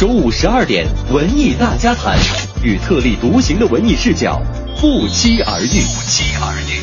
中午十二点，文艺大家谈，与特立独行的文艺视角不期而遇。不期而遇。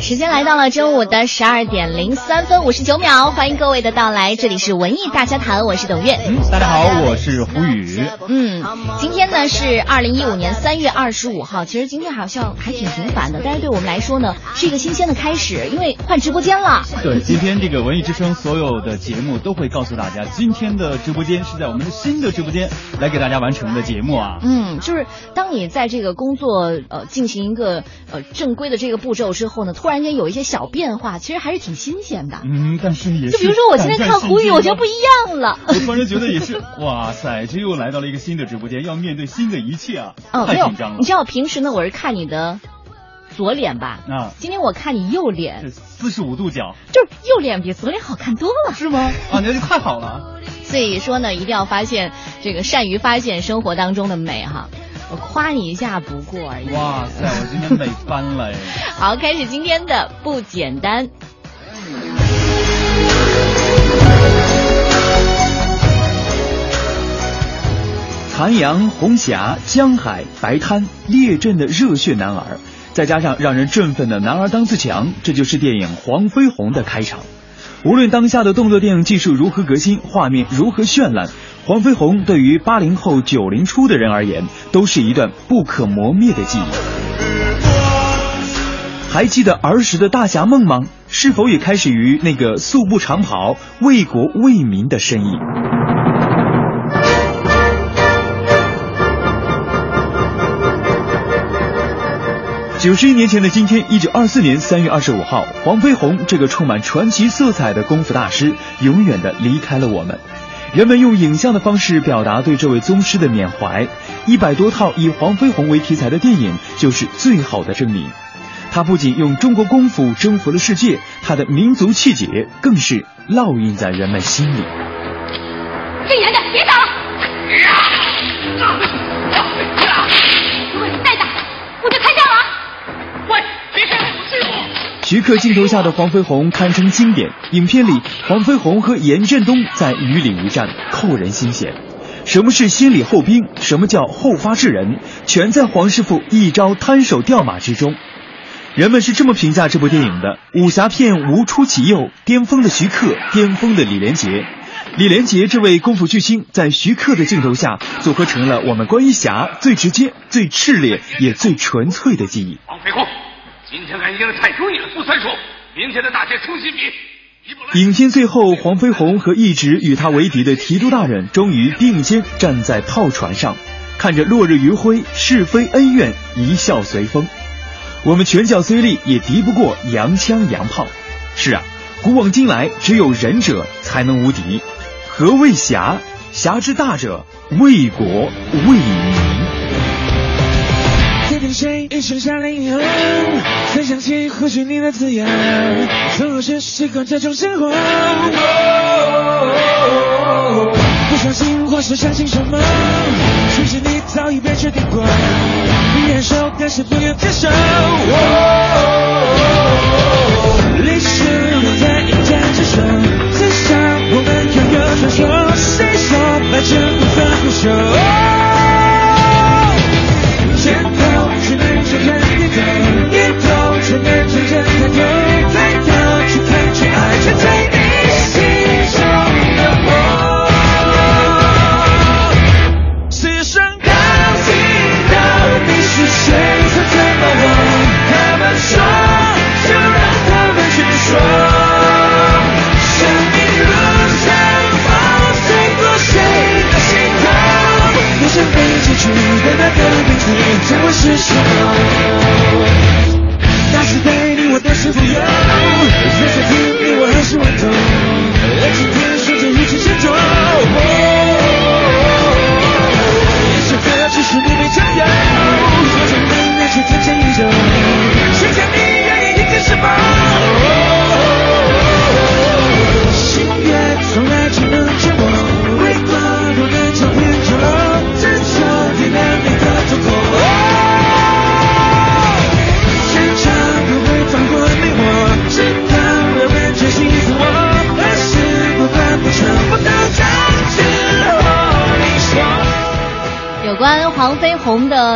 时间来到了中午的十二点零三分五十九秒，欢迎各位的到来，这里是文艺大家谈，我是董月。嗯，大家好，我是胡宇。嗯，今天呢是二零一五年三月二十五号，其实今天好像还挺频繁的，但是对我们来说呢是一个新鲜的开始，因为换直播间了。对，今天这个文艺之声所有的节目都会告诉大家，今天的直播间是在我们的新的直播间来给大家完成的节目啊。嗯，就是当你在这个工作呃进行一个呃正规的这个步骤之后呢，突然间有一些小变化，其实还是挺新鲜的。嗯，但是也是就比如说我今天看胡宇，我觉得不一样了。我突然觉得也是，哇塞，这又来到了一个新的直播间，要面对新的一切啊，哦，没有太紧张了。你知道平时呢，我是看你的左脸吧？啊，今天我看你右脸，四十五度角就是右脸比左脸好看多了。是吗？啊，那就太好了。所以说呢，一定要发现这个善于发现生活当中的美哈。我夸你一下不过而已。哇塞，我今天美翻了哎。好，开始今天的不简单。残阳、红霞、江海、白滩、列阵的热血男儿，再加上让人振奋的“男儿当自强”，这就是电影《黄飞鸿》的开场。无论当下的动作电影技术如何革新，画面如何绚烂，《黄飞鸿》对于八零后、九零初的人而言，都是一段不可磨灭的记忆。还记得儿时的大侠梦吗？是否也开始于那个素步长袍、为国为民的身影？九十一年前的今天，一九二四年三月二十五号，黄飞鸿这个充满传奇色彩的功夫大师，永远的离开了我们。人们用影像的方式表达对这位宗师的缅怀，一百多套以黄飞鸿为题材的电影就是最好的证明。他不仅用中国功夫征服了世界，他的民族气节更是烙印在人们心里。姓严的，别打了！如果你再打，我就开枪！徐克镜头下的黄飞鸿堪称经典。影片里，黄飞鸿和严振东在雨里一战，扣人心弦。什么是先礼后兵？什么叫后发制人？全在黄师傅一招摊手掉马之中。人们是这么评价这部电影的：武侠片无出其右，巅峰的徐克，巅峰的李连杰。李连杰这位功夫巨星，在徐克的镜头下，组合成了我们关于侠最直接、最炽烈也最纯粹的记忆。黄飞鸿，今天俺赢的太容易了，不算数。明天的大赛重新比。影片最后，黄飞鸿和一直与他为敌的提督大人终于并肩站在炮船上，看着落日余晖，是非恩怨一笑随风。我们拳脚虽利，也敌不过洋枪洋炮。是啊，古往今来，只有仁者才能无敌。何谓侠？侠之大者，为国为民。谁一声下令以后，才想起或许你的字样，从何时习惯这种生活？不相信或是相信什么？其实你早已被决定过，你忍受，但是不愿接受。历史留在一战之首，至少我们拥有传说。谁说白纸不分不休？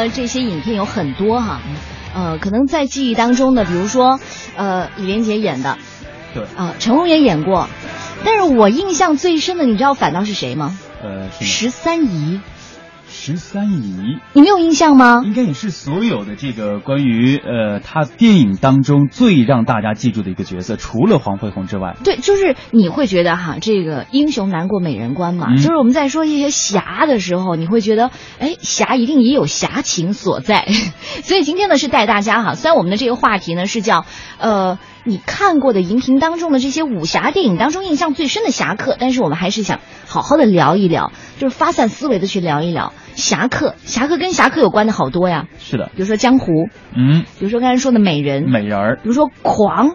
的这些影片有很多哈，呃，可能在记忆当中的，比如说，呃，李连杰演的，对，啊、成龙也演过，但是我印象最深的，你知道反倒是谁吗？呃，十三姨，十三姨，你没有印象吗？应该也是所有的这个关于呃他电影当中最让大家记住的一个角色，除了黄飞鸿之外。对，就是你会觉得哈，这个英雄难过美人关嘛，嗯就是我们在说一些侠的时候，你会觉得，哎，侠一定也有侠情所在。所以今天呢是带大家哈，虽然我们的这个话题呢是叫，呃，你看过的荧屏当中的这些武侠电影当中印象最深的侠客，但是我们还是想好好的聊一聊，就是发散思维的去聊一聊侠客，侠客跟侠客有关的好多呀，是的，比如说江湖，嗯，比如说刚才说的美人，美人儿，比如说狂，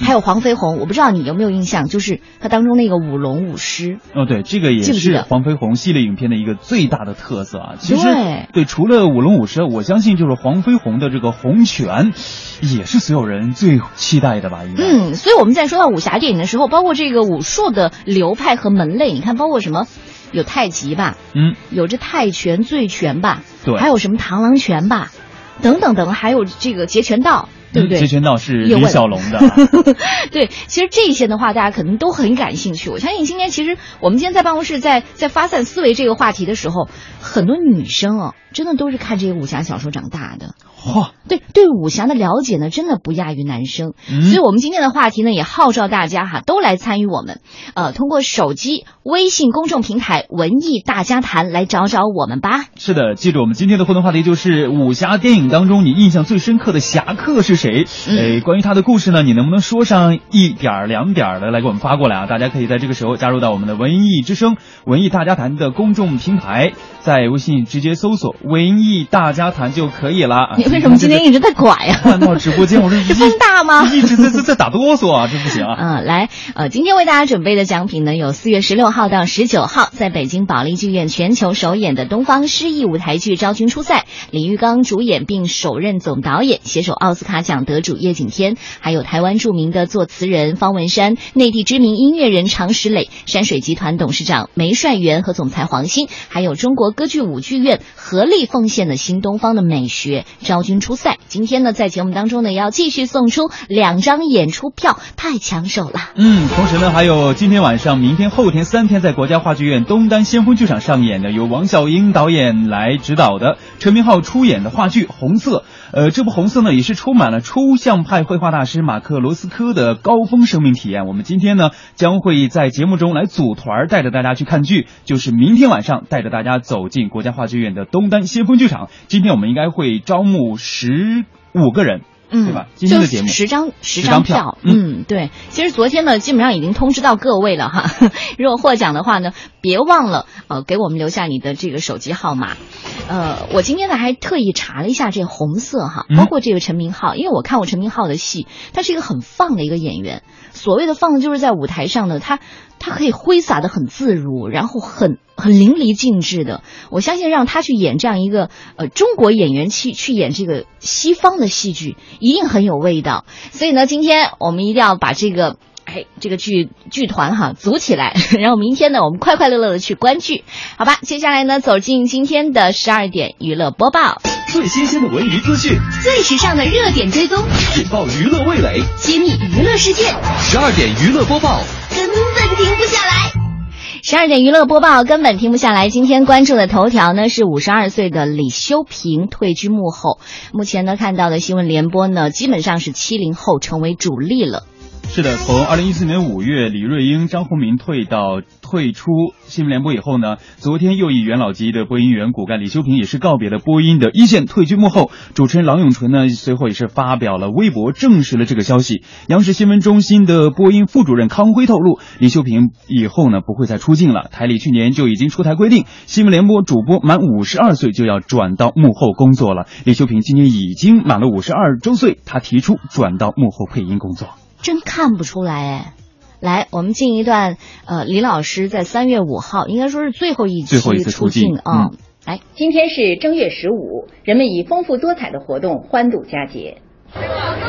还有黄飞鸿，我不知道你有没有印象，就是他当中那个舞龙舞狮，哦，对，这个也是黄飞鸿系列影片的一个最大的特色啊。其实对除了舞龙舞狮，我相信就是黄飞鸿的这个洪拳，也是所有人最期待的吧？应该。嗯，所以我们在说到武侠电影的时候，包括这个武术的流派和门类，你看，包括什么有太极吧，嗯，有这泰拳、醉拳吧，对还有什么螳螂拳吧，等等等，还有这个截拳道，对不对？截拳道是李小龙的啊。对，其实这些的话，大家可能都很感兴趣。我相信今天其实我们今天在办公室在在发散思维这个话题的时候，很多女生啊，真的都是看这些武侠小说长大的。嚯，对对武侠的了解呢，真的不亚于男生。嗯所以，我们今天的话题呢，也号召大家哈，都来参与我们。呃，通过手机微信公众平台“文艺大家谈”来找找我们吧。是的，记住我们今天的互动话题就是武侠电影当中你印象最深刻的侠客是谁？嗯诶，关于他的故事呢，你能不能说上一点儿两点儿的来给我们发过来啊？大家可以在这个时候加入到我们的文艺之声、文艺大家谈的公众平台，在微信直接搜索“文艺大家谈”就可以了。啊你为什么今天一直在拐呀、换到直播间？我 这这风大吗？一直在在在打哆嗦啊，这不行啊！嗯，来，呃，今天为大家准备的奖品呢，有四月十六号到十九号在北京保利剧院全球首演的东方诗意舞台剧《昭君出塞》，李玉刚主演并首任总导演，携手奥斯卡奖奖得主叶景天，还有台湾著名的作词人方文山，内地知名音乐人常石磊，山水集团董事长梅帅元和总裁黄鑫，还有中国歌剧舞剧院合力奉献的新东方的美学《昭君出塞》。今天呢，在节目当中呢，要继续送出两张演出票，太抢手了。嗯，同时呢，还有今天晚上、明天、后天三天在国家话剧院东单先锋剧场上演的，由王小英导演来指导的，陈明昊出演的话剧《红色》。呃，这部《红色》呢，也是充满了抽象派绘画大师马克罗斯科的高峰生命体验。我们今天呢，将会在节目中来组团，带着大家去看剧，就是明天晚上带着大家走进国家话剧院的东单先锋剧场。今天我们应该会招募十五个人。嗯，对吧？今天的节目十张十张票，嗯嗯，对。其实昨天呢，基本上已经通知到各位了哈。如果获奖的话呢，别忘了呃给我们留下你的这个手机号码。呃，我今天呢还特意查了一下这红色哈，嗯包括这个陈明昊，因为我看过陈明昊的戏，他是一个很放的一个演员。所谓的放，就是在舞台上呢，他他可以挥洒的很自如，然后很很淋漓尽致的。我相信让他去演这样一个呃中国演员去去演这个西方的戏剧，一定很有味道。所以呢，今天我们一定要把这个。哎，这个剧剧团哈组起来，然后明天呢，我们快快乐乐的去观剧，好吧？接下来呢，走进今天的十二点娱乐播报，最新鲜的文娱资讯，最时尚的热点追踪，引爆娱乐味蕾。揭秘娱乐世界，十二点娱乐播报，根本停不下来。十二点娱乐播报根本停不下来。今天关注的头条呢是五十二岁的李修平退居幕后。目前呢看到的新闻联播呢，基本上是七零后成为主力了。是的，从二零一四年五月，李瑞英、张宏民退到退出新闻联播以后呢，昨天又以元老级的播音员骨干李修平也是告别了播音的一线，退居幕后。主持人郎永淳呢，随后也是发表了微博证实了这个消息。央视新闻中心的播音副主任康辉透露，李修平以后呢不会再出镜了。台里去年就已经出台规定，新闻联播主播满五十二岁就要转到幕后工作了。李修平今年已经满了五十二周岁，他提出转到幕后配音工作。真看不出来哎。来，我们进一段，呃，李老师在三月五号，应该说是最后一期最后一次出镜啊、嗯来，今天是正月十五，人们以丰富多彩的活动欢度佳节。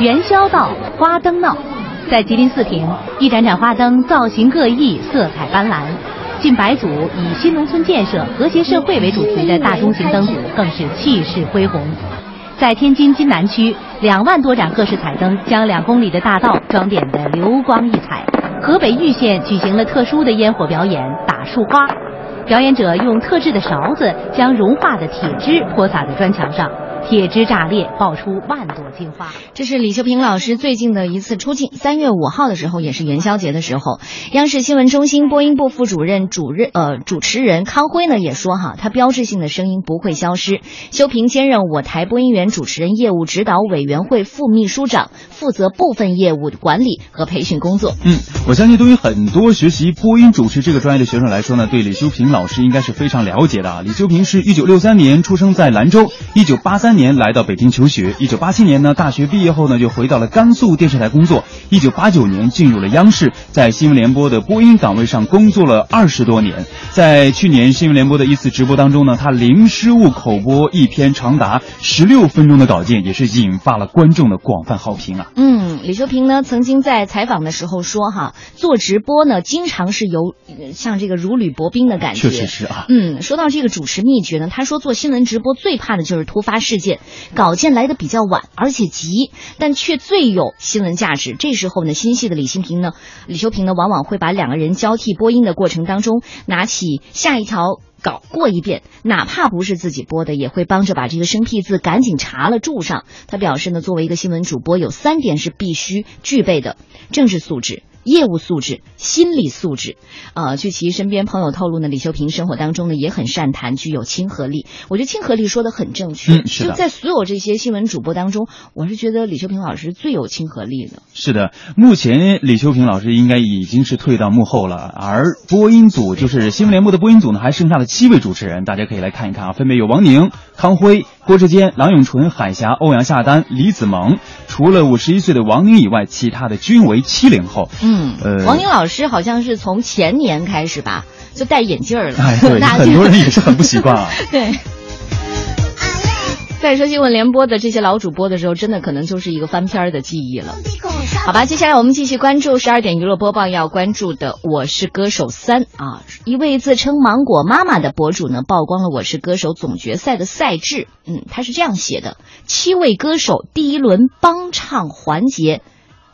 元宵到，花灯闹，在吉林四平，一盏盏花灯造型各异，色彩斑斓。近百组以新农村建设、和谐社会为主题的大中型灯组更是气势恢宏。在天津津南区，两万多盏各式彩灯将两公里的大道装点的流光溢彩。河北玉县举行了特殊的烟火表演——打树花。表演者用特制的勺子将融化的铁汁泼洒在砖墙上。铁枝炸裂，爆出万朵金花。这是李秀平老师最近的一次出镜。三月五号的时候，也是元宵节的时候，央视新闻中心播音部副主任、主任呃主持人康辉呢也说哈，他标志性的声音不会消失。修平兼任我台播音员主持人业务指导委员会副秘书长，负责部分业务管理和培训工作。嗯，我相信对于很多学习播音主持这个专业的学生来说呢，对李修平老师应该是非常了解的啊。李修平是一九六三年出生在兰州，一九八三年来到北京求学。一九八七年呢，大学毕业后呢，就回到了甘肃电视台工作。一九八九年进入了央视，在新闻联播的播音岗位上工作了二十多年。在去年新闻联播的一次直播当中呢，他零失误口播一篇长达十六分钟的稿件，也是引发了观众的广泛好评啊。嗯，李秋平呢曾经在采访的时候说哈，做直播呢经常是有呃像这个如履薄冰的感觉。确实是啊。嗯，说到这个主持秘诀呢，他说做新闻直播最怕的就是突发事件，件稿件来的比较晚，而且急，但却最有新闻价值。这时候呢，心细的李新平呢，李秋平呢，往往会把两个人交替播音的过程当中，拿起下一条。稿过一遍，哪怕不是自己播的，也会帮着把这个生僻字赶紧查了注上。他表示呢，作为一个新闻主播，有三点是必须具备的：政治素质、业务素质、心理素质。呃，据其身边朋友透露呢，李秀萍生活当中呢也很善谈，具有亲和力。我觉得亲和力说的很正确。嗯，是的就在所有这些新闻主播当中，我是觉得李秀萍老师最有亲和力的。是的，目前李秀萍老师应该已经是退到幕后了，而播音组就是新闻联播的播音组呢，还剩下了七位主持人，大家可以来看一看啊，分别有王宁、康辉、郭志坚、郎永淳、海霞、欧阳夏丹、李子萌。除了五十一岁的王宁以外，其他的均为七零后。嗯，呃王宁老师好像是从前年开始吧，就戴眼镜儿了。哎，对，很多人也是很不习惯啊。对。在说新闻联播的这些老主播的时候，真的可能就是一个翻篇儿的记忆了。好吧，接下来我们继续关注十二点娱乐播报要关注的《我是歌手三》啊，一位自称“芒果妈妈”的博主呢，曝光了《我是歌手》总决赛的赛制。嗯，他是这样写的：七位歌手第一轮帮唱环节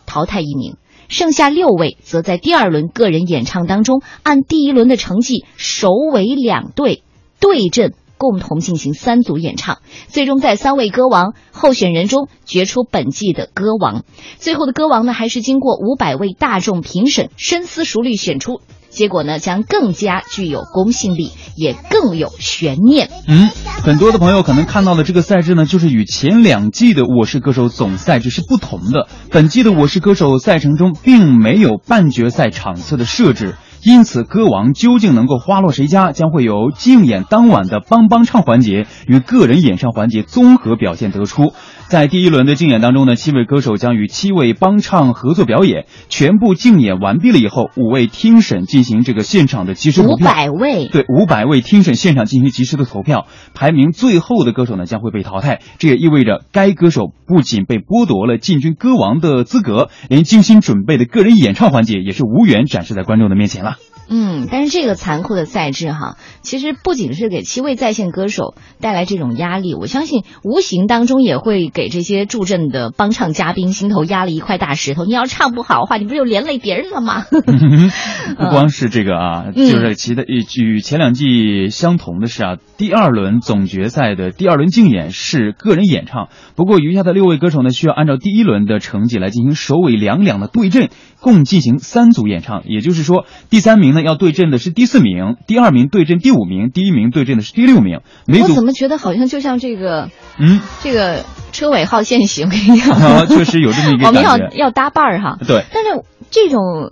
淘汰一名。剩下六位则在第二轮个人演唱当中，按第一轮的成绩首尾两队对阵，共同进行三组演唱，最终在三位歌王候选人中决出本季的歌王。最后的歌王呢，还是经过五百位大众评审深思熟虑选出，结果呢将更加具有公信力，也更有悬念。嗯，很多的朋友可能看到的这个赛制呢，就是与前两季的《我是歌手》总赛制是不同的。本季的《我是歌手》赛程中并没有半决赛场次的设置。因此，歌王究竟能够花落谁家，将会由竞演当晚的帮帮唱环节与个人演唱环节综合表现得出。在第一轮的竞演当中呢，七位歌手将与七位帮唱合作表演，全部竞演完毕了以后，五位听审进行这个现场的即时投票五票。百位，对，五百位听审现场进行及时的投票，排名最后的歌手呢将会被淘汰。这也意味着该歌手不仅被剥夺了进军歌王的资格，连精心准备的个人演唱环节也是无缘展示在观众的面前了。嗯，但是这个残酷的赛制哈，其实不仅是给七位在线歌手带来这种压力，我相信无形当中也会给这些助阵的帮唱嘉宾心头压了一块大石头。你要唱不好的话，你不就连累别人了吗？不光是这个啊，嗯就是其他与前两季相同的是啊，第二轮总决赛的第二轮竞演是个人演唱，不过余下的六位歌手呢，需要按照第一轮的成绩来进行首尾两两的对阵，共进行三组演唱。也就是说，第三名呢要对阵的是第四名，第二名对阵第五名，第一名对阵的是第六名。每组我怎么觉得好像就像这个嗯，这个车尾号限行一样？啊确实有这么一个 我们要要搭伴儿哈。对。但是这种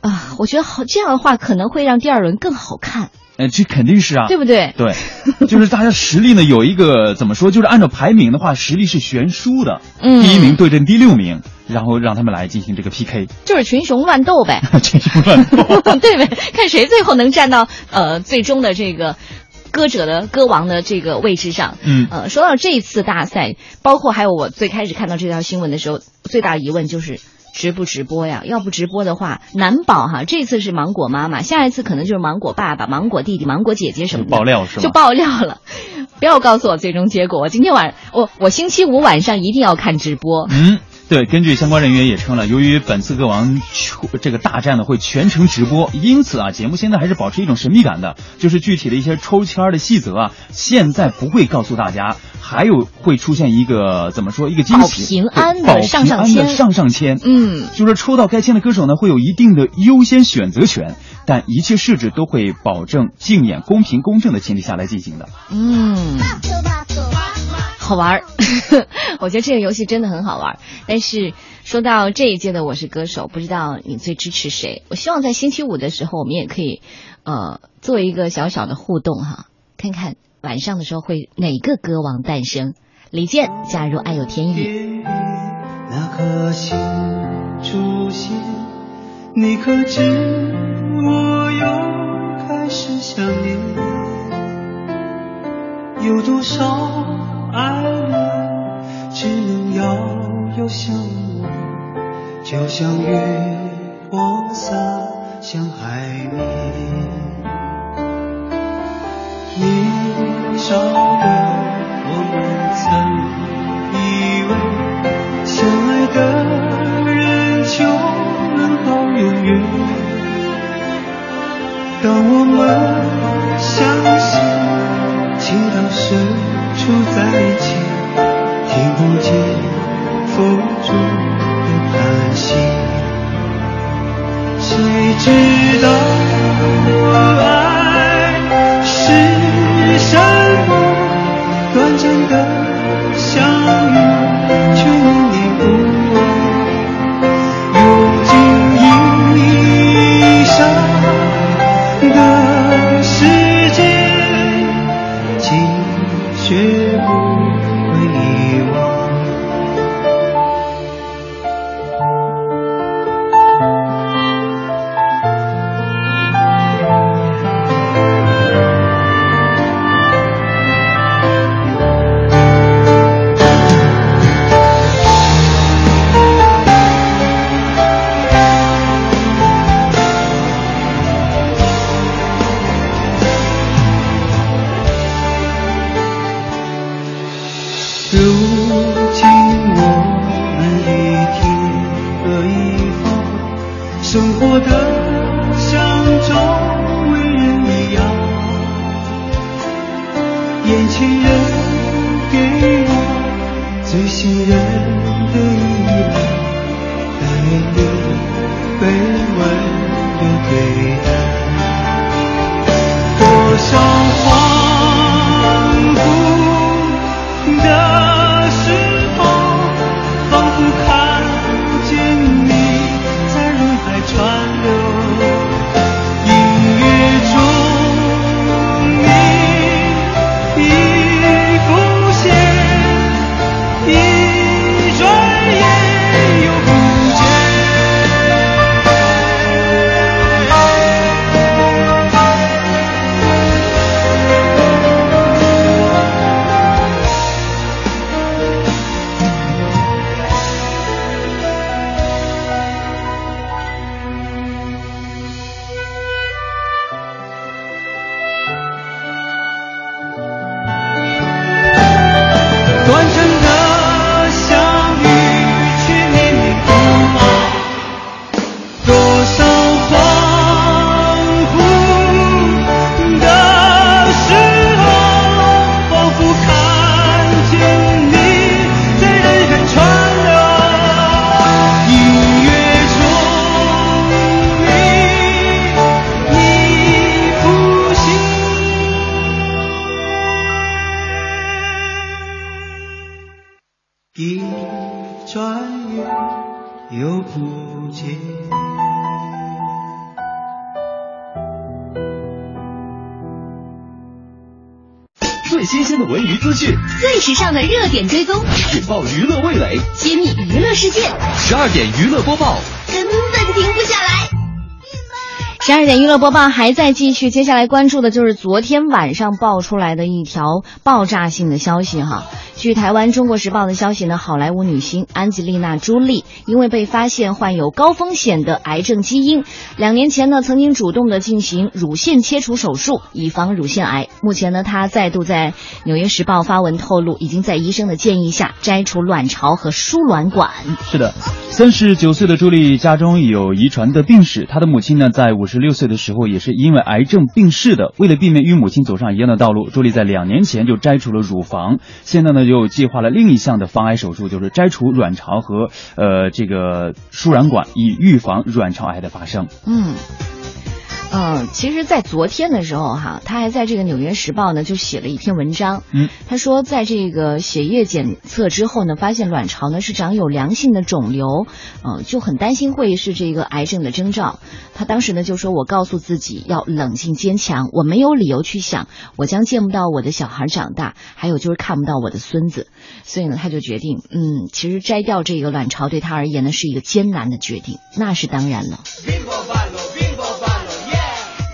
啊，我觉得好这样的话可能会让第二轮更好看，呃，这肯定是啊，对不对？对，就是大家实力呢有一个怎么说，就是按照排名的话，实力是悬殊的。嗯第一名对阵第六名，然后让他们来进行这个 PK，就是群雄乱斗呗。群雄乱斗。对呗？看谁最后能站到呃最终的这个歌者的歌王的这个位置上。嗯呃，说到这一次大赛，包括还有我最开始看到这条新闻的时候，最大的疑问就是直不直播呀？要不直播的话，难保哈，这次是芒果妈妈，下一次可能就是芒果爸爸、芒果弟弟、芒果姐姐什么的。爆料是吗就爆料了，不要告诉我最终结果。我今天晚我我星期五晚上一定要看直播。嗯，对，根据相关人员也称了，由于本次歌王出这个大战呢会全程直播，因此啊，节目现在还是保持一种神秘感的，就是具体的一些抽签儿的细则啊，现在不会告诉大家。还有会出现一个怎么说一个惊喜，保平安的上上签平安的上上签，嗯，就是抽到该签的歌手呢会有一定的优先选择权，但一切设置都会保证竞演公平公正的前提下来进行的。嗯，好玩儿，我觉得这个游戏真的很好玩。但是说到这一届的《我是歌手》，不知道你最支持谁？我希望在星期五的时候，我们也可以呃做一个小小的互动哈，看看晚上的时候会哪个歌王诞生。李健加入《爱有天意》。那颗星出现，你可知我又开始想念？有多少爱恋，只能遥遥相望，就像月光洒向海面。年少的我们曾以为。相爱的人就能到永远。当我们相信情到深处在一起，听不见风中的叹息，谁知道？十二点娱乐播报，根本停不下来。十二点娱乐播报还在继续，接下来关注的就是昨天晚上爆出来的一条爆炸性的消息哈。据台湾《中国时报》的消息呢，好莱坞女星安吉丽娜·朱莉因为被发现患有高风险的癌症基因，两年前呢曾经主动的进行乳腺切除手术，以防乳腺癌。目前呢，她再度在《纽约时报》发文透露，已经在医生的建议下摘除卵巢和输卵管。是的，三十九岁的朱莉家中有遗传的病史，她的母亲呢在五十十六岁的时候也是因为癌症病逝的。为了避免与母亲走上一样的道路，朱莉在两年前就摘除了乳房，现在呢又计划了另一项的防癌手术，就是摘除卵巢和呃这个输卵管，以预防卵巢癌的发生。嗯。嗯，其实，在昨天的时候，哈，他还在这个《纽约时报》呢，就写了一篇文章。嗯，他说，在这个血液检测之后呢，发现卵巢呢是长有良性的肿瘤，嗯、就很担心会是这个癌症的征兆。他当时呢就说：“我告诉自己要冷静坚强，我没有理由去想我将见不到我的小孩长大，还有就是看不到我的孙子。”所以呢，他就决定，嗯，其实摘掉这个卵巢对他而言呢是一个艰难的决定，那是当然了。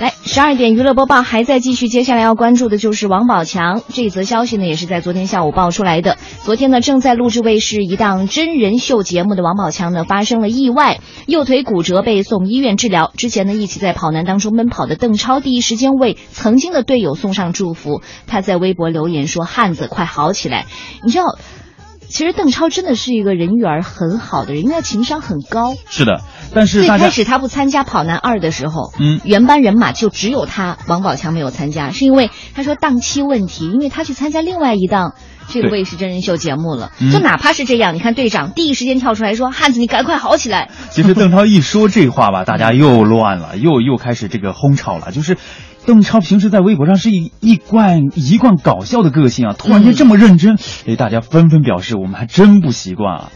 来，十二点娱乐播报还在继续，接下来要关注的就是王宝强这则消息呢，也是在昨天下午爆出来的。昨天呢，正在录制卫视一档真人秀节目的王宝强呢，发生了意外，右腿骨折被送医院治疗。之前呢，一起在跑男当中奔跑的邓超，第一时间为曾经的队友送上祝福。他在微博留言说：“汉子，快好起来！”你知道，其实邓超真的是一个人缘很好的人，因为他情商很高。是的，但是最开始他不参加跑男二的时候，嗯原班人马就只有他王宝强没有参加，是因为他说档期问题，因为他去参加另外一档这个卫视真人秀节目了。嗯就哪怕是这样，你看队长第一时间跳出来说：“汉子，你赶快好起来。其实邓超一说这话吧，大家又乱了，又又开始这个哄吵了。就是邓超平时在微博上是一一贯一贯搞笑的个性啊，突然间这么认真，哎，大家纷纷表示我们还真不习惯啊。”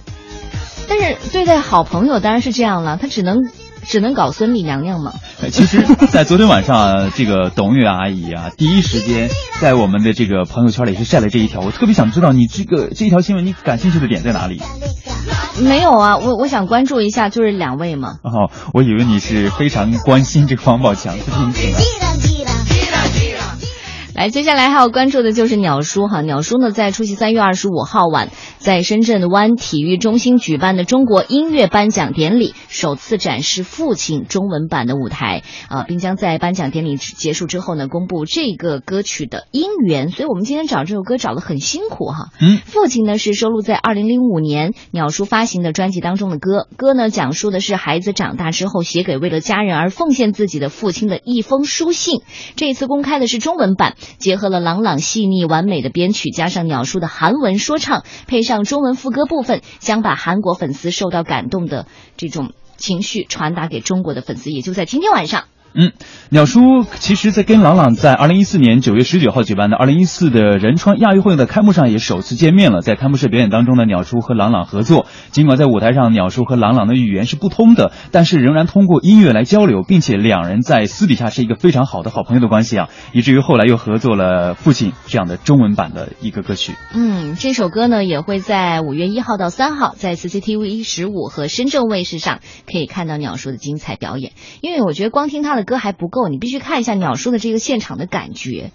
但是对待好朋友当然是这样了，他只能只能搞孙俪娘娘嘛。哎其实，在昨天晚上啊，这个董月阿姨啊，第一时间在我们的这个朋友圈里是晒了这一条。我特别想知道你这个这一条新闻你感兴趣的点在哪里？没有啊，我我想关注一下，就是两位嘛。哦，我以为你是非常关心这个王宝强的病情啊。来，接下来还要关注的就是鸟叔哈。鸟叔呢，在出席三月二十五号晚在深圳湾体育中心举办的中国音乐颁奖典礼，首次展示《父亲》中文版的舞台啊、并将在颁奖典礼结束之后呢，公布这个歌曲的音源。所以我们今天找这首歌找的很辛苦哈。嗯，父亲呢是收录在二零零五年鸟叔发行的专辑当中的歌，歌呢讲述的是孩子长大之后写给为了家人而奉献自己的父亲的一封书信。这一次公开的是中文版，结合了朗朗细腻完美的编曲，加上鸟叔的韩文说唱，配上中文副歌部分，将把韩国粉丝受到感动的这种情绪传达给中国的粉丝。也就在今天晚上。嗯，鸟叔其实，在跟朗朗在二零一四年九月十九号举办的二零一四的仁川亚运会的开幕上也首次见面了。在开幕式表演当中呢，鸟叔和朗朗合作。尽管在舞台上，鸟叔和朗朗的语言是不通的，但是仍然通过音乐来交流，并且两人在私底下是一个非常好的好朋友的关系啊，以至于后来又合作了《父亲》这样的中文版的一个歌曲。嗯，这首歌呢也会在五月一号到三号在 CCTV 十五和深圳卫视上可以看到鸟叔的精彩表演。因为我觉得光听他的歌还不够，你必须看一下鸟叔的这个现场的感觉。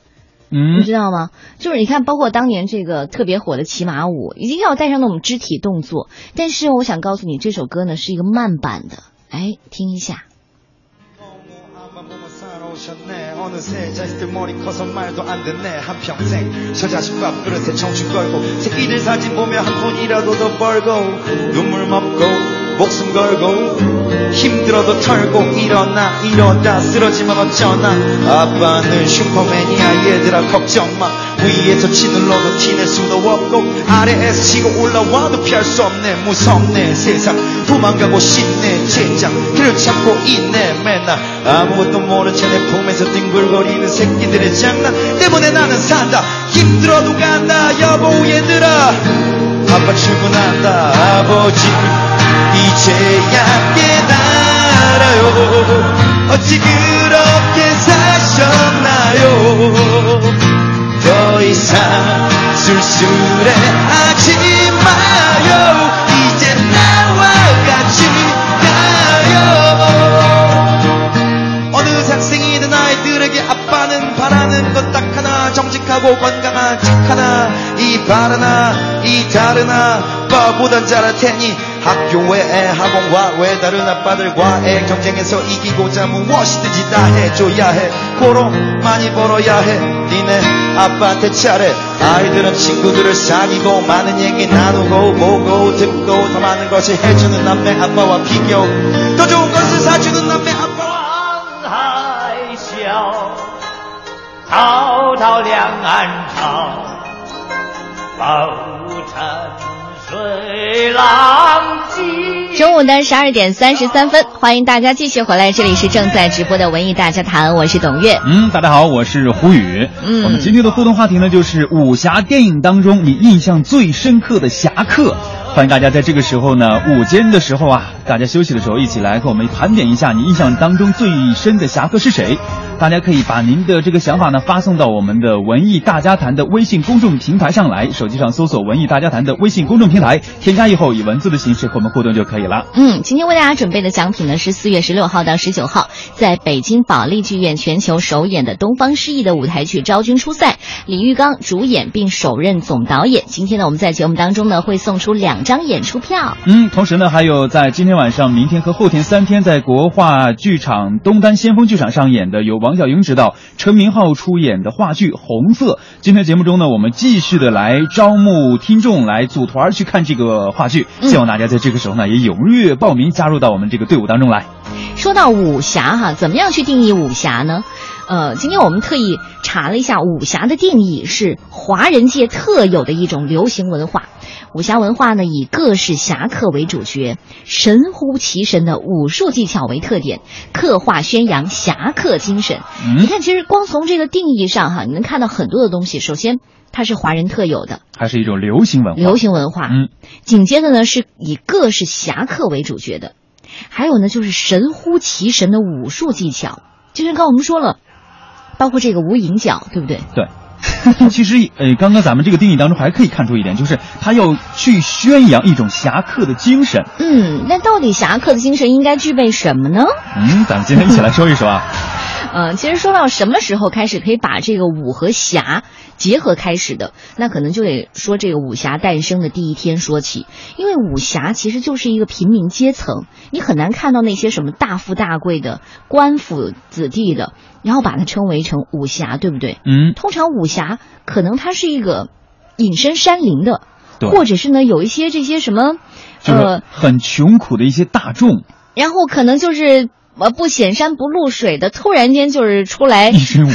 嗯你知道吗？就是你看，包括当年这个特别火的骑马舞，一定要带上那种肢体动作。但是我想告诉你，这首歌呢是一个慢版的，哎，听一下。 살아오셨네 어느새 자식들 머리 커서 말도 안 듣네 한평생 저 자식 밥그릇에 청춘 걸고 새끼들 사진 보며 한 푼이라도 더 벌고 눈물 먹고 목숨 걸고 힘들어도 털고 일어나 이러다 쓰러지면 어쩌나. 아빠는 슈퍼맨이야 얘들아 걱정마. 위에서 치눌러도 티낼 수도 없고 아래에서 치고 올라와도 피할 수 없네. 무섭네 세상. 도망가고 싶네 젠장. 길을 찾고 있네 맨날. 아무것도 모른 채 내 품에서 뒹굴거리는 새끼들의 장난 때문에 나는 산다. 힘들어도 간다 여보 얘들아. 아빠 출근한다 아버지 이제야 깨달아요. 어찌 그렇게 사셨나요? 더 이상 술술해 하지 마요. 이제 나와 같이 가요. 어느 학생이 든 아이들에게 아빠는 바라는 것 딱 하나 정직하고 건강한 착하나 이 바라나 이 다르나 바보단 잘할 테니 학교외에 학원과 외다른 아빠들과의 경쟁에서 이기고자 무엇이든지 다 해줘야 해 고로 많이 벌어야 해 니네 아빠한테 차례 아이들은 친구들을 사귀고 많은 얘기 나누고 보고 듣고 더 많은 것을 해주는 남매 아빠와 비교 더 좋은 것을 사주는 남매 아빠와 海啸，滔滔两岸潮，浮沉水浪急。 中午的十二点三十三分，欢迎大家继续回来，这里是正在直播的文艺大家谈，我是董月。嗯，大家好，我是胡宇。嗯我们今天的互动话题呢，就是武侠电影当中你印象最深刻的侠客。欢迎大家在这个时候呢，午间的时候啊，大家休息的时候，一起来和我们盘点一下你印象当中最深的侠客是谁。大家可以把您的这个想法呢发送到我们的文艺大家谈的微信公众平台上来，手机上搜索“文艺大家谈”的微信公众平台，添加以后以文字的形式和我们互动就可以了。嗯，今天为大家准备的奖品呢是四月十六号到十九号在北京保利剧院全球首演的东方诗意的舞台剧《昭君出塞》，李玉刚主演并首任总导演。今天呢，我们在节目当中呢会送出两张演出票。嗯，同时呢，还有在今天晚上、明天和后天三天，在国话剧场东单先锋剧场上演的由王小英执导、陈明浩出演的话剧《红色》。今天节目中呢，我们继续的来招募听众来组团儿去看这个话剧，希望大家在这个时候呢也踊跃报名，加入到我们这个队伍当中来。说到武侠哈，怎么样去定义武侠呢？呃，今天我们特意查了一下，武侠的定义是华人界特有的一种流行文化。武侠文化呢，以各式侠客为主角，神乎其神的武术技巧为特点，刻画宣扬侠客精神。嗯你看，其实光从这个定义上哈，你能看到很多的东西。首先，它是华人特有的还是一种流行文化。流行文化。嗯，紧接着呢，是以各式侠客为主角的，还有呢，就是神乎其神的武术技巧。就像刚刚我们说了，包括这个无影脚，对不对？对。其实，呃，刚刚咱们这个定义当中还可以看出一点，就是他要去宣扬一种侠客的精神。嗯，那到底侠客的精神应该具备什么呢？嗯，咱们今天一起来说一说啊。呃，其实说到什么时候开始可以把这个武和侠结合开始的，那可能就得说这个武侠诞生的第一天说起。因为武侠其实就是一个平民阶层，你很难看到那些什么大富大贵的官府子弟的，然后把它称为成武侠，对不对？嗯，通常武侠可能它是一个隐身山林的，或者是呢有一些这些什么，就是呃，很穷苦的一些大众，然后可能就是呃不显山不露水的，突然间就是出来一身武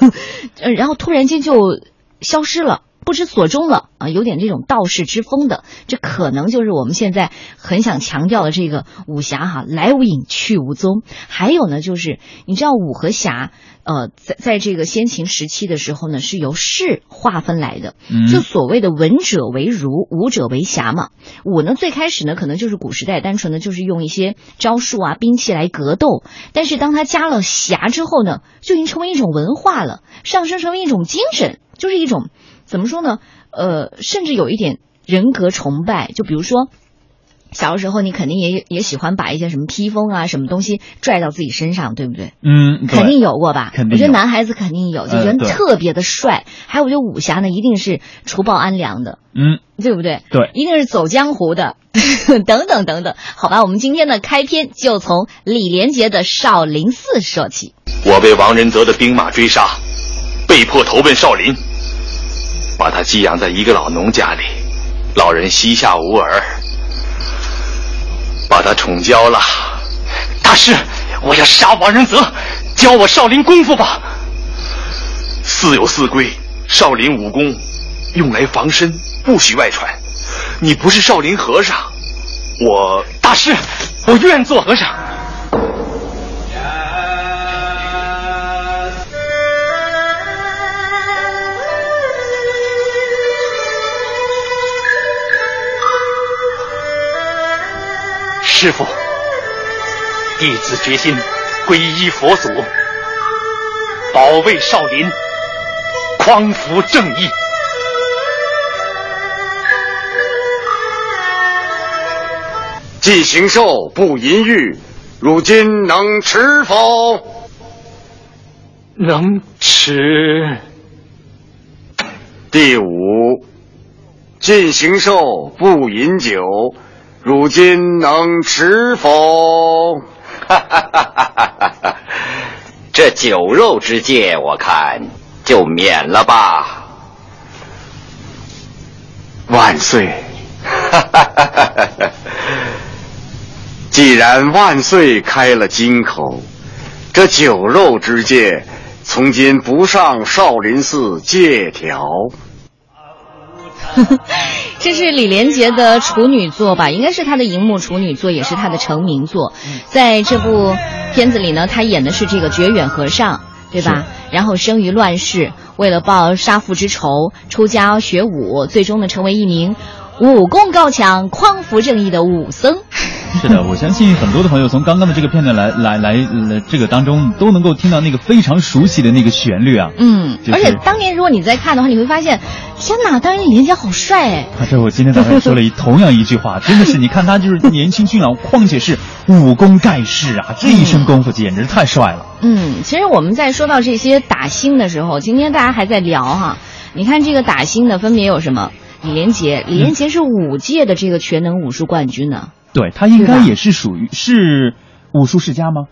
功，呃，然后突然间就消失了。不知所终了啊，有点这种道士之风的，这可能就是我们现在很想强调的这个武侠哈，来无影去无踪。还有呢，就是你知道武和侠，呃，在在这个先秦时期的时候呢，是由士划分来的，嗯就所谓的文者为儒，武者为侠嘛。武呢，最开始呢，可能就是古时代单纯的就是用一些招数啊、兵器来格斗，但是当他加了侠之后呢，就已经成为一种文化了，上升成为一种精神，就是一种怎么说呢？呃，甚至有一点人格崇拜，就比如说。小的时候，你肯定也也喜欢把一些什么披风啊、什么东西拽到自己身上，对不对？嗯，肯定有过吧？肯定我觉得男孩子肯定有，就觉得特别的帅。还有，我觉得武侠呢，一定是除暴安良的，嗯，对不对？对一定是走江湖的，等等等等。好吧，我们今天的开篇就从李连杰的少林寺说起。我被王仁泽的兵马追杀，被迫投奔少林，把他寄养在一个老农家里。老人膝下无儿，把他宠娇了。大师，我要杀王仁泽，教我少林功夫吧。寺有寺规，少林武功用来防身，不许外传。你不是少林和尚，我大师，我愿做和尚。师傅，弟子决心皈依佛祖，保卫少林，匡扶正义。既行寿不淫欲，如今能持否？能持。第五，进行寿不饮酒，如今能吃否？哈哈哈哈哈哈！这酒肉之戒，我看就免了吧。万岁！哈哈！既然万岁开了金口，这酒肉之戒，从今不上少林寺借条。这是李连杰的处女作吧？应该是他的荧幕处女作，也是他的成名作。在这部片子里呢，他演的是这个觉远和尚，对吧？然后生于乱世，为了报杀父之仇，出家学武，最终呢成为一名武功高强、匡扶正义的武僧。是的，我相信很多的朋友从刚刚的这个片段来来来来这个当中都能够听到那个非常熟悉的那个旋律啊。嗯，就是而且当年如果你在看的话，你会发现，天哪，当年李连杰好帅哎！啊，这我今天早上也说了一 同样一句话，真的是你看他就是年轻俊朗，况且是武功盖世啊，这一身功夫简直太帅了。嗯，其实我们在说到这些打星的时候，今天大家还在聊哈，你看这个打星的分别有什么？李连杰，李连杰是五届的这个全能武术冠军呢。对他应该也是属于是武术世家吗？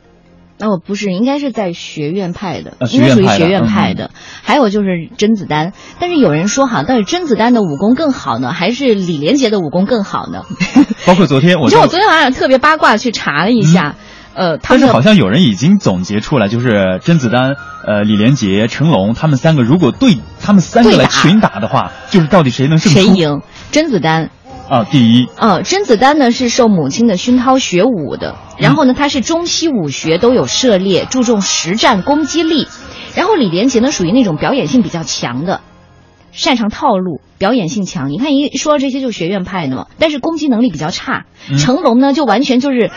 那我不是，应该是在学院派的，啊应该属于学院派的。还有就是甄子丹，但是有人说哈，到底甄子丹的武功更好呢，还是李连杰的武功更好呢？包括昨天我就你知道我昨天晚上特别八卦去查了一下，呃，他但是好像有人已经总结出来，就是甄子丹、呃李连杰、成龙他们三个，如果对他们三个来群打的话，就是到底谁能胜出？谁赢？甄子丹。啊？第一，呃，甄子丹呢是受母亲的熏陶学武的，然后呢他是中西武学都有涉猎，注重实战攻击力。然后李连杰呢属于那种表演性比较强的，擅长套路，表演性强。你看一说这些就学院派的嘛，但是攻击能力比较差。嗯成龙呢就完全就是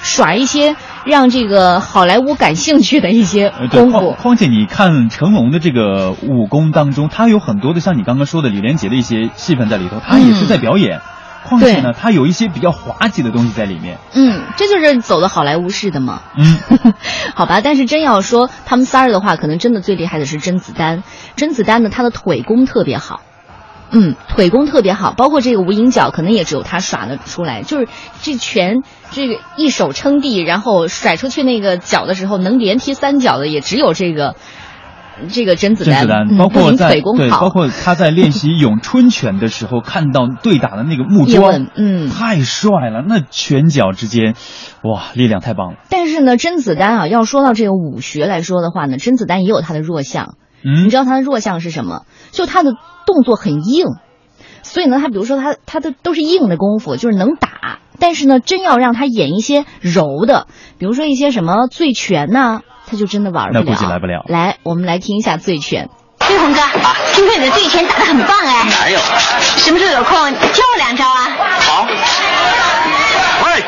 耍一些让这个好莱坞感兴趣的一些功夫。况况且你看成龙的这个武功当中，他有很多的像你刚刚说的李连杰的一些戏份在里头，他也是在表演。况且呢，他有一些比较滑稽的东西在里面。嗯，这就是走的好莱坞式的嘛。嗯，好吧，但是真要说他们仨儿的话，可能真的最厉害的是甄子丹。甄子丹呢，他的腿功特别好。嗯，腿功特别好，包括这个无影脚，可能也只有他耍得出来。就是这拳，这个一手撑地，然后甩出去那个脚的时候，能连踢三脚的，也只有这个这个甄子丹。包括在对，包括他在练习咏春拳的时候，看到对打的那个木叶桩，嗯太帅了，那拳脚之间，哇，力量太棒了。但是呢，甄子丹啊，要说到这个武学来说的话呢，甄子丹也有他的弱项。嗯你知道他的弱项是什么？就他的动作很硬，所以呢，他比如说他他的都是硬的功夫，就是能打。但是呢，真要让他演一些柔的，比如说一些什么醉拳呐、他就真的玩不那了。估计来不了来，我们来听一下醉拳。飞鸿哥，听说你的醉拳打得很棒哎，哪有？什么时候有空教我两招啊？好。喂，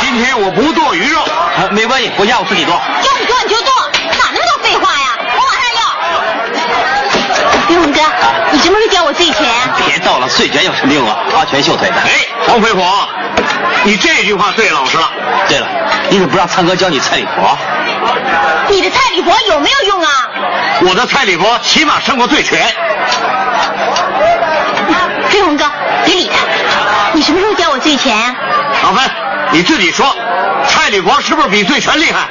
今天我不剁鱼肉，啊没关系，回家我自己剁。要你剁你就剁，我醉拳？别逗了，醉拳有什么用啊？花拳绣腿的。哎，黄飞鸿，你这句话最老实了。对了，你怎么不让灿哥教你蔡李婆？你的蔡李婆有没有用啊？我的蔡李婆起码胜过醉拳。飞鸿哥，别理他。你什么时候教我醉拳？老芬，你自己说，蔡李婆是不是比醉拳厉害？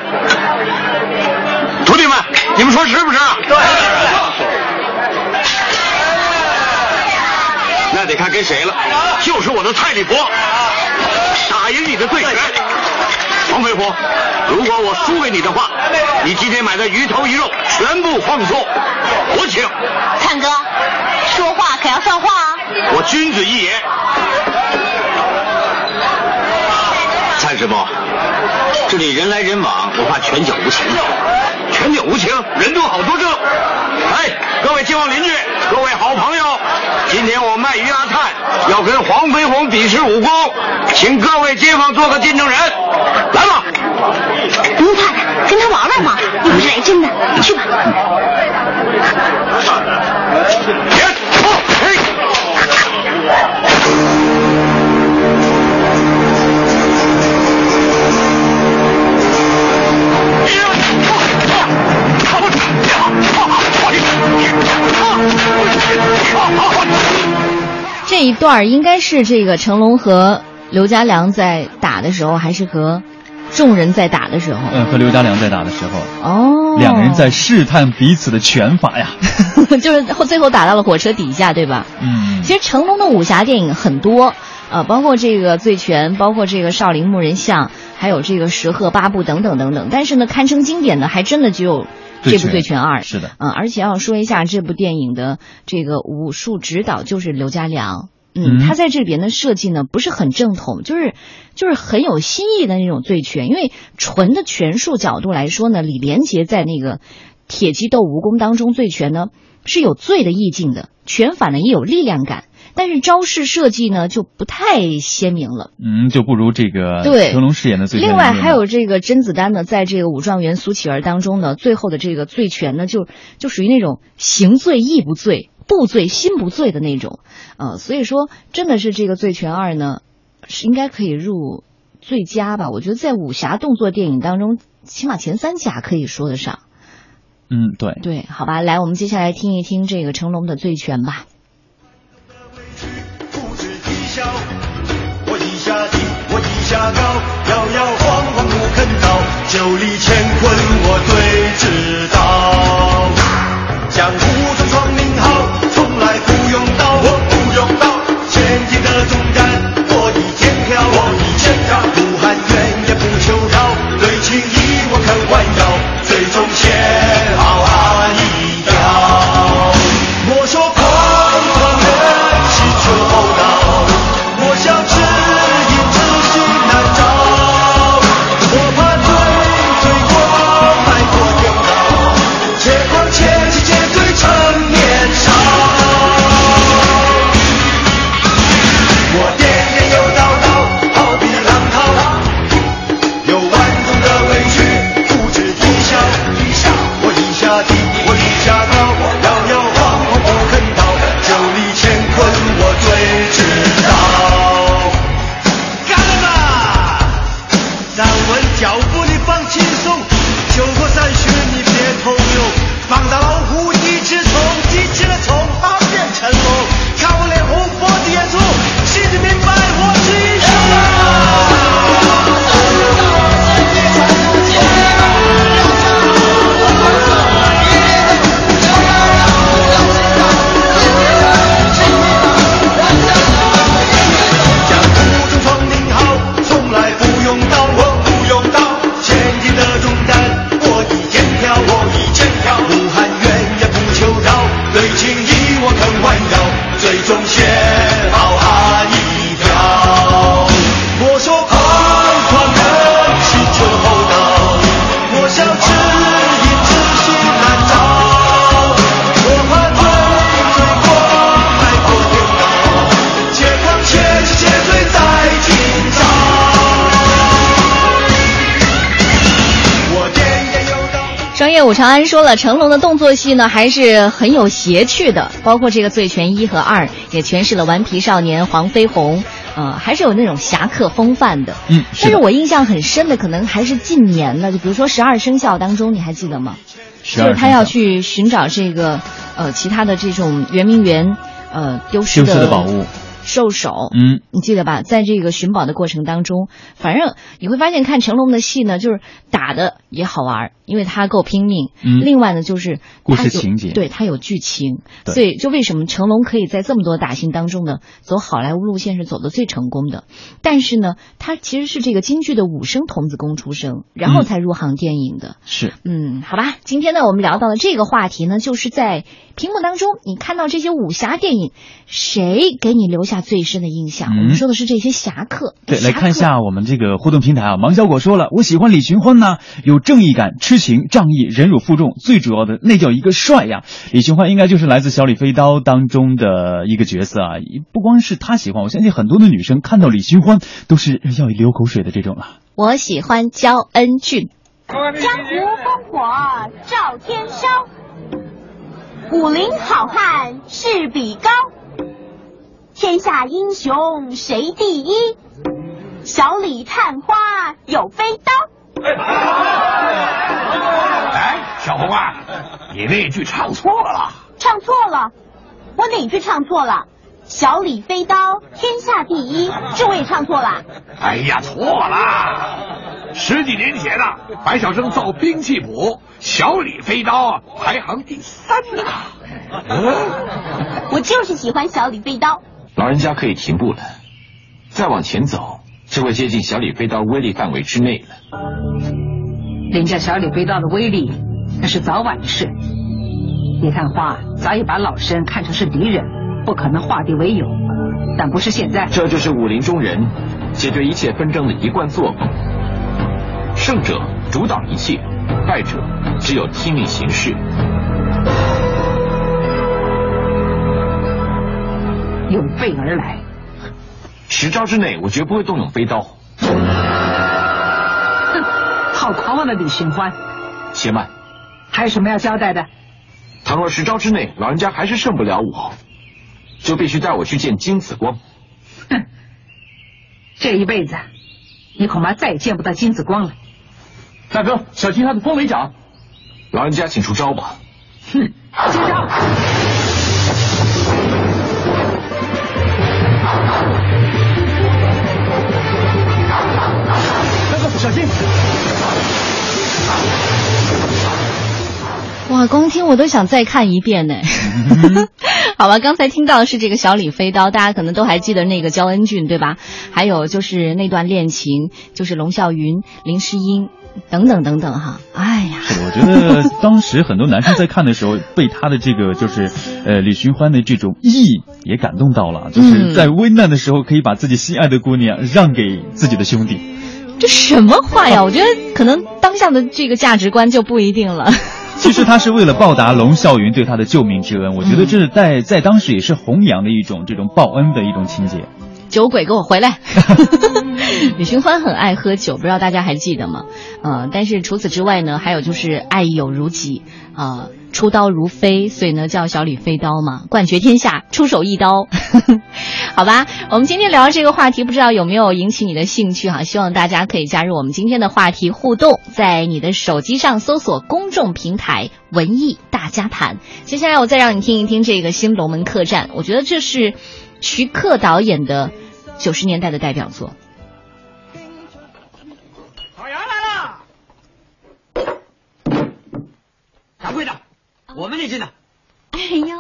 徒弟们，你们说是不是？对。那得看跟谁了，就是我的蔡李婆，打赢你的对决。黄飞虎，如果我输给你的话，你今天买的鱼头鱼肉全部放送，我请。灿哥，说话可要算话啊！我君子一言。蔡师傅，这里人来人往，我怕拳脚无情。拳脚无情，人多好多正。哎，各位街坊邻居，各位好朋友，今天我卖鱼阿灿要跟黄飞鸿比试武功，请各位街坊做个见证人，来吧。不用怕他，跟他玩玩嘛，又不是来真的。你去吧。别，哦，嘿。这一段应该是这个成龙和刘家良在打的时候，还是和众人在打的时候？嗯，和刘家良在打的时候，哦，两个人在试探彼此的拳法呀。就是后最后打到了火车底下，对吧？嗯，其实成龙的武侠电影很多，呃，包括这个《醉拳》，包括这个《少林木人像》，还有这个《十鹤八部》等等等等。但是呢，堪称经典的还真的只有这部《醉拳二》。是的，嗯，而且要说一下这部电影的这个武术指导就是刘家良。嗯，他在这里边的设计呢不是很正统，就是就是很有新意的那种醉拳。因为纯的拳术角度来说呢，李连杰在那个《铁骑斗蜈蚣》当中醉拳呢是有醉的意境的，拳法呢也有力量感，但是招式设计呢就不太鲜明了。嗯，就不如这个对成龙饰演的醉拳。另外还有这个甄子丹呢，在这个武状元苏乞儿当中呢，最后的这个醉拳呢，就就属于那种行醉意不醉。不醉心不醉的那种，呃，所以说真的是这个《醉拳二》呢，是应该可以入最佳吧？我觉得在武侠动作电影当中，起码前三甲可以说得上。嗯，对对，好吧，来，我们接下来听一听这个成龙的《醉拳》吧。家高，摇摇晃晃不肯倒，酒里乾坤我最知道。江湖倒。商业武长安说了，成龙的动作戏呢还是很有邪趣的，包括这个《醉拳一》和二，也诠释了顽皮少年黄飞鸿，呃，还是有那种侠客风范的。嗯，但是我印象很深的，可能还是近年的，就比如说《十二生肖》当中，你还记得吗？就是他要去寻找这个呃其他的这种圆明园呃丢失丢失的宝物。兽首，嗯，你记得吧？在这个寻宝的过程当中，反正你会发现看成龙的戏呢，就是打的也好玩，因为他够拼命。嗯，另外呢，就是故事情节，对他有剧情，所以就为什么成龙可以在这么多打星当中呢，走好莱坞路线是走的最成功的。但是呢，他其实是这个京剧的武生童子功出身，然后才入行电影的。是，嗯，好吧，今天呢，我们聊到了这个话题呢，就是在屏幕当中你看到这些武侠电影，谁给你留下最深的印象？嗯我们说的是这些侠客。对，来看一下我们这个互动平台啊。芒小果说了，我喜欢李寻欢呢，有正义感、痴情、仗义、忍辱负重，最主要的那叫一个帅呀。李寻欢应该就是来自《小李飞刀》当中的一个角色啊，不光是他喜欢，我相信很多的女生看到李寻欢都是要流口水的这种了。我喜欢焦恩俊。江湖烽火照天烧，武林好汉势比高。天下英雄谁第一？小李探花有飞刀。哎，小红啊，你那句唱错了。唱错了，我哪句唱错了？小李飞刀，天下第一，这我也唱错了。哎呀，错了！十几年前啊，白晓生造兵器谱，小李飞刀排行第三呢。我就是喜欢小李飞刀。老人家可以停步了，再往前走就会接近小李飞刀威力范围之内了。人家小李飞刀的威力，那是早晚的事。叶探花早已把老身看成是敌人，不可能化敌为友。但不是现在，这就是武林中人解决一切纷争的一贯作风。胜者主导一切，败者只有听命行事。有备而来，十招之内我绝不会动用飞刀。哼，好狂妄的李寻欢！且慢，还有什么要交代的？倘若十招之内老人家还是胜不了我，就必须带我去见金子光。哼，这一辈子你恐怕再也见不到金子光了。大哥，小心他的风雷掌！老人家，请出招吧。哼，接招！大哥，小心！哇，光听我都想再看一遍呢。好吧，刚才听到的是这个小李飞刀，大家可能都还记得那个焦恩俊对吧？还有就是那段恋情，就是龙啸云、林诗音等等等等哈。哎呀，是我觉得当时很多男生在看的时候，被他的这个就是呃李寻欢的这种义也感动到了，就是在危难的时候可以把自己心爱的姑娘让给自己的兄弟。这什么话呀？我觉得可能当下的这个价值观就不一定了。其实他是为了报答龙啸云对他的救命之恩，我觉得这是在在当时也是弘扬的一种这种报恩的一种情节。酒鬼给我回来！李寻欢很爱喝酒，不知道大家还记得吗？呃，但是除此之外呢，还有就是爱友如己啊、呃出刀如飞，所以呢叫小李飞刀嘛，冠绝天下，出手一刀。好吧，我们今天聊这个话题，不知道有没有引起你的兴趣哈？希望大家可以加入我们今天的话题互动，在你的手机上搜索公众平台“文艺大家谈”。接下来我再让你听一听这个《新龙门客栈》，我觉得这是徐克导演的九十年代的代表作。老杨来了，掌柜的，我们那只呢？哎呦，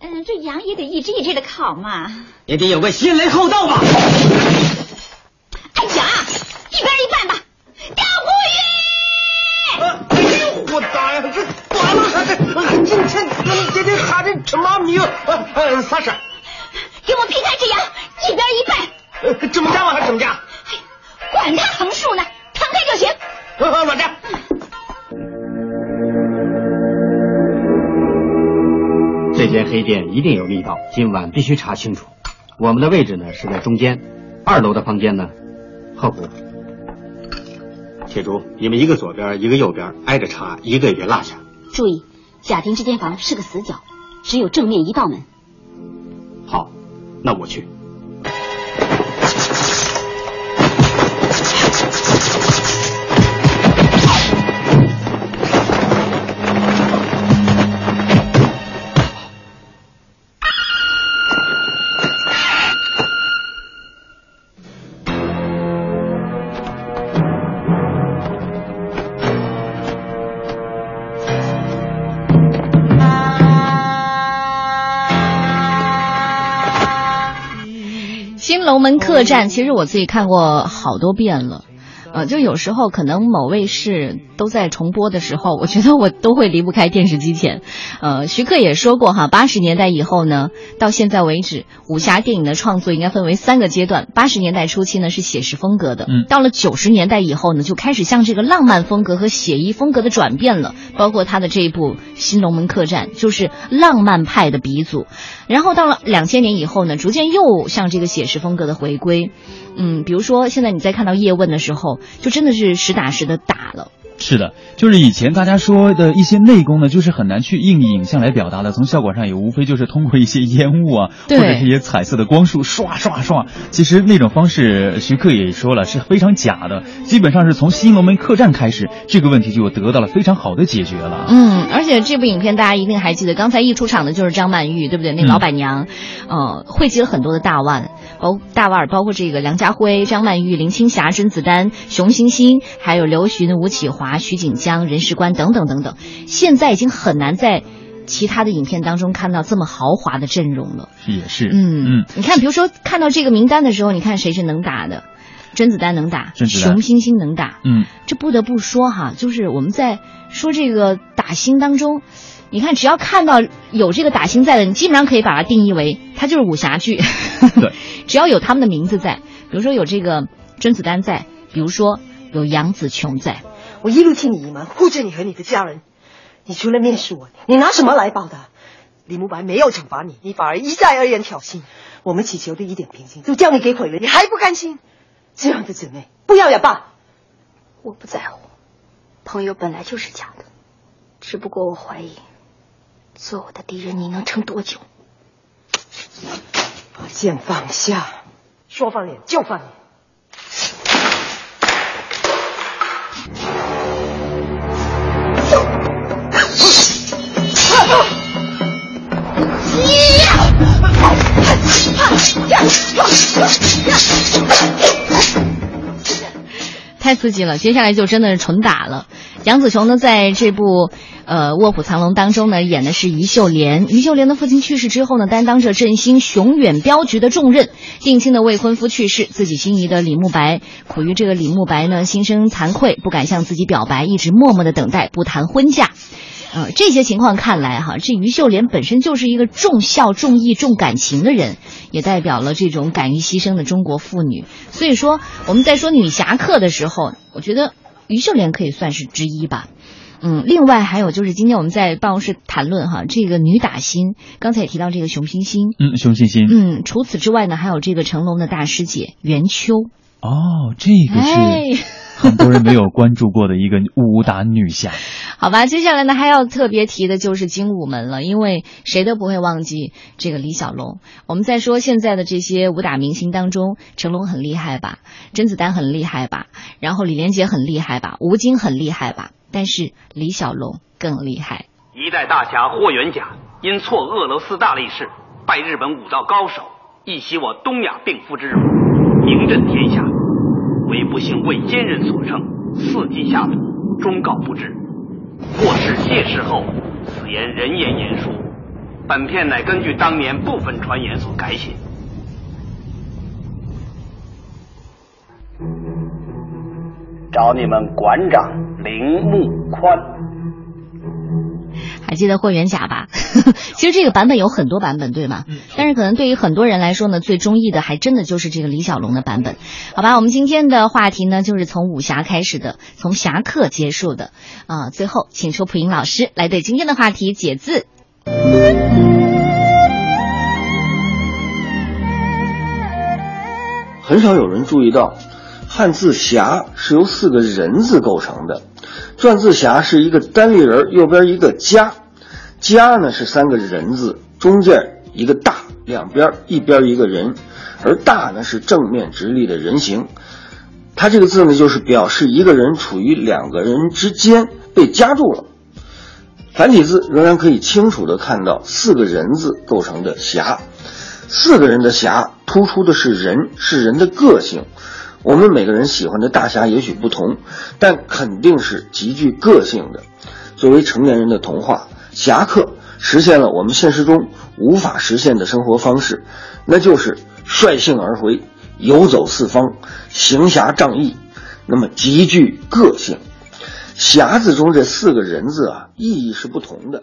嗯，这羊也得一只一只的烤嘛。也得有个先来后到吧。哎呀，一边一半吧，调哎呦，我大呀，这完了，这今天这这还这什么米？呃呃，啥事？给我劈开这羊，一边一半。呃，怎么加吗？还是怎么加？管他横竖呢，摊开就行。呃，老张。这间黑店一定有密道，今晚必须查清楚。我们的位置呢是在中间，二楼的房间呢后补。铁柱，你们一个左边，一个右边，挨着查，一个也别落下。注意，贾婷这间房是个死角，只有正面一道门。好，那我去。龙门客栈，其实我自己看过好多遍了。呃，就有时候可能某卫视都在重播的时候，我觉得我都会离不开电视机前。呃，徐克也说过哈，八十年代以后呢，到现在为止，武侠电影的创作应该分为三个阶段。八十年代初期呢是写实风格的，嗯，到了九十年代以后呢，就开始向这个浪漫风格和写意风格的转变了。包括他的这一部《新龙门客栈》，就是浪漫派的鼻祖。然后到了两千年以后呢，逐渐又向这个写实风格的回归。嗯，比如说现在你在看到叶问的时候，就真的是实打实的打了。是的，就是以前大家说的一些内功呢，就是很难去用影像来表达的。从效果上也无非就是通过一些烟雾啊，或者是一些彩色的光束刷刷刷。其实那种方式，徐克也说了是非常假的。基本上是从新龙门客栈开始，这个问题就得到了非常好的解决了。嗯，而且这部影片大家一定还记得，刚才一出场的就是张曼玉，对不对？那个老板娘，呃，汇集了很多的大腕，包大腕儿包括这个梁家辉、张曼玉、林青霞、甄子丹、熊欣欣，还有刘询、吴启华、徐锦江、任时关等等等等。现在已经很难在其他的影片当中看到这么豪华的阵容了。是也是，嗯嗯，你看，比如说看到这个名单的时候，你看谁是能打的？甄子丹能打，熊欣欣能打，嗯，这不得不说哈，就是我们在说这个打星当中，你看只要看到有这个打星在的，你基本上可以把它定义为它就是武侠剧。对，只要有他们的名字在，比如说有这个甄子丹在，比如说有杨紫琼在，我一路替你隐瞒，护着你和你的家人。你除了蔑视我，你拿什么来报答？李慕白没有惩罚你，你反而一再而言挑衅。我们祈求的一点平静，就叫你给毁了，你还不甘心？这样的姊妹，不要也罢。我不在乎，朋友本来就是假的，只不过我怀疑，做我的敌人你能撑多久？把剑放下，说翻脸就翻脸。太刺激了！接下来就真的是纯打了。杨紫琼呢，在这部呃《卧虎藏龙》当中呢，演的是于秀莲。于秀莲的父亲去世之后呢，担当着振兴雄远镖局的重任。定亲的未婚夫去世，自己心仪的李慕白苦于这个李慕白呢心生惭愧，不敢向自己表白，一直默默的等待，不谈婚嫁。呃，这些情况看来哈，这于秀莲本身就是一个重孝、重义、重感情的人，也代表了这种敢于牺牲的中国妇女。所以说，我们在说女侠客的时候，我觉得于秀莲可以算是之一吧。嗯，另外还有就是今天我们在办公室谈论哈，这个女打星，刚才也提到这个熊欣欣，嗯，熊欣欣，嗯，除此之外呢，还有这个成龙的大师姐袁秋。哦，这个哎是 很多人没有关注过的一个武打女侠。好吧，接下来呢还要特别提的就是精武门了，因为谁都不会忘记这个李小龙。我们在说现在的这些武打明星当中，成龙很厉害吧，甄子丹很厉害吧，然后李连杰很厉害吧，吴京很厉害吧，但是李小龙更厉害。一代大侠霍元甲因挫俄罗斯大力士，拜日本武道高手，一袭我东亚病夫之荣，名震天下。唯不幸为奸人所称，伺机下毒，终告不知。获释谢世后，此言人言言殊。本片乃根据当年部分传言所改写。找你们馆长铃木宽。还记得霍元甲吧？其实这个版本有很多版本，对吗？但是可能对于很多人来说呢，最中意的还真的就是这个李小龙的版本。好吧，我们今天的话题呢，就是从武侠开始的，从侠客结束的。啊、最后请出蒲英老师来对今天的话题解字。很少有人注意到，汉字“侠”是由四个人字构成的。篆字“侠”是一个单立人，右边一个“家”，“家”呢是三个人字，中间一个“大”，两边一边一个人，而“大”呢是正面直立的人形。它这个字呢，就是表示一个人处于两个人之间，被夹住了。繁体字仍然可以清楚地看到四个人字构成的“侠”。四个人的侠，突出的是人，是人的个性。我们每个人喜欢的大侠也许不同，但肯定是极具个性的。作为成年人的童话，侠客实现了我们现实中无法实现的生活方式，那就是率性而回，游走四方，行侠仗义，那么极具个性。侠字中这四个人字啊，意义是不同的。